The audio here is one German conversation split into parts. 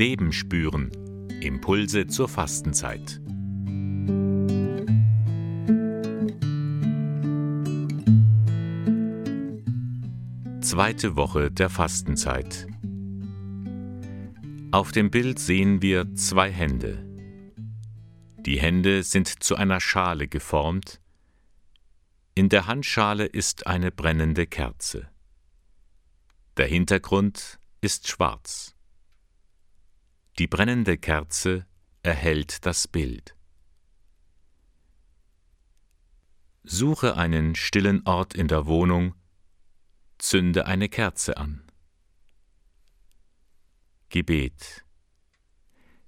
Leben spüren. Impulse zur Fastenzeit. Zweite Woche der Fastenzeit. Auf dem Bild sehen wir zwei Hände. Die Hände sind zu einer Schale geformt. In der Handschale ist eine brennende Kerze. Der Hintergrund ist schwarz. Die brennende Kerze erhält das Bild. Suche einen stillen Ort in der Wohnung, zünde eine Kerze an. Gebet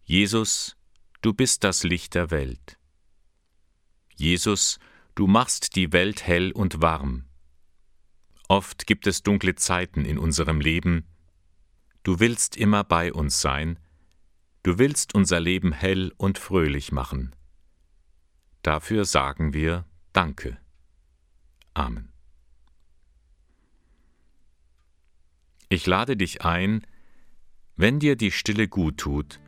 Jesus, du bist das Licht der Welt. Jesus, du machst die Welt hell und warm. Oft gibt es dunkle Zeiten in unserem Leben. Du willst immer bei uns sein, du willst unser Leben hell und fröhlich machen. Dafür sagen wir Danke. Amen. Ich lade dich ein, wenn dir die Stille gut tut,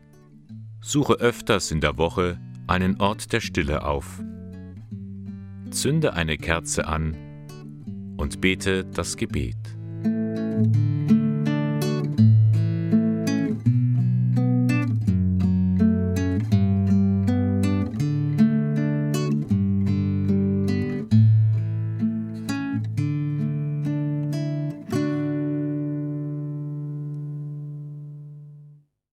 suche öfters in der Woche einen Ort der Stille auf. Zünde eine Kerze an und bete das Gebet.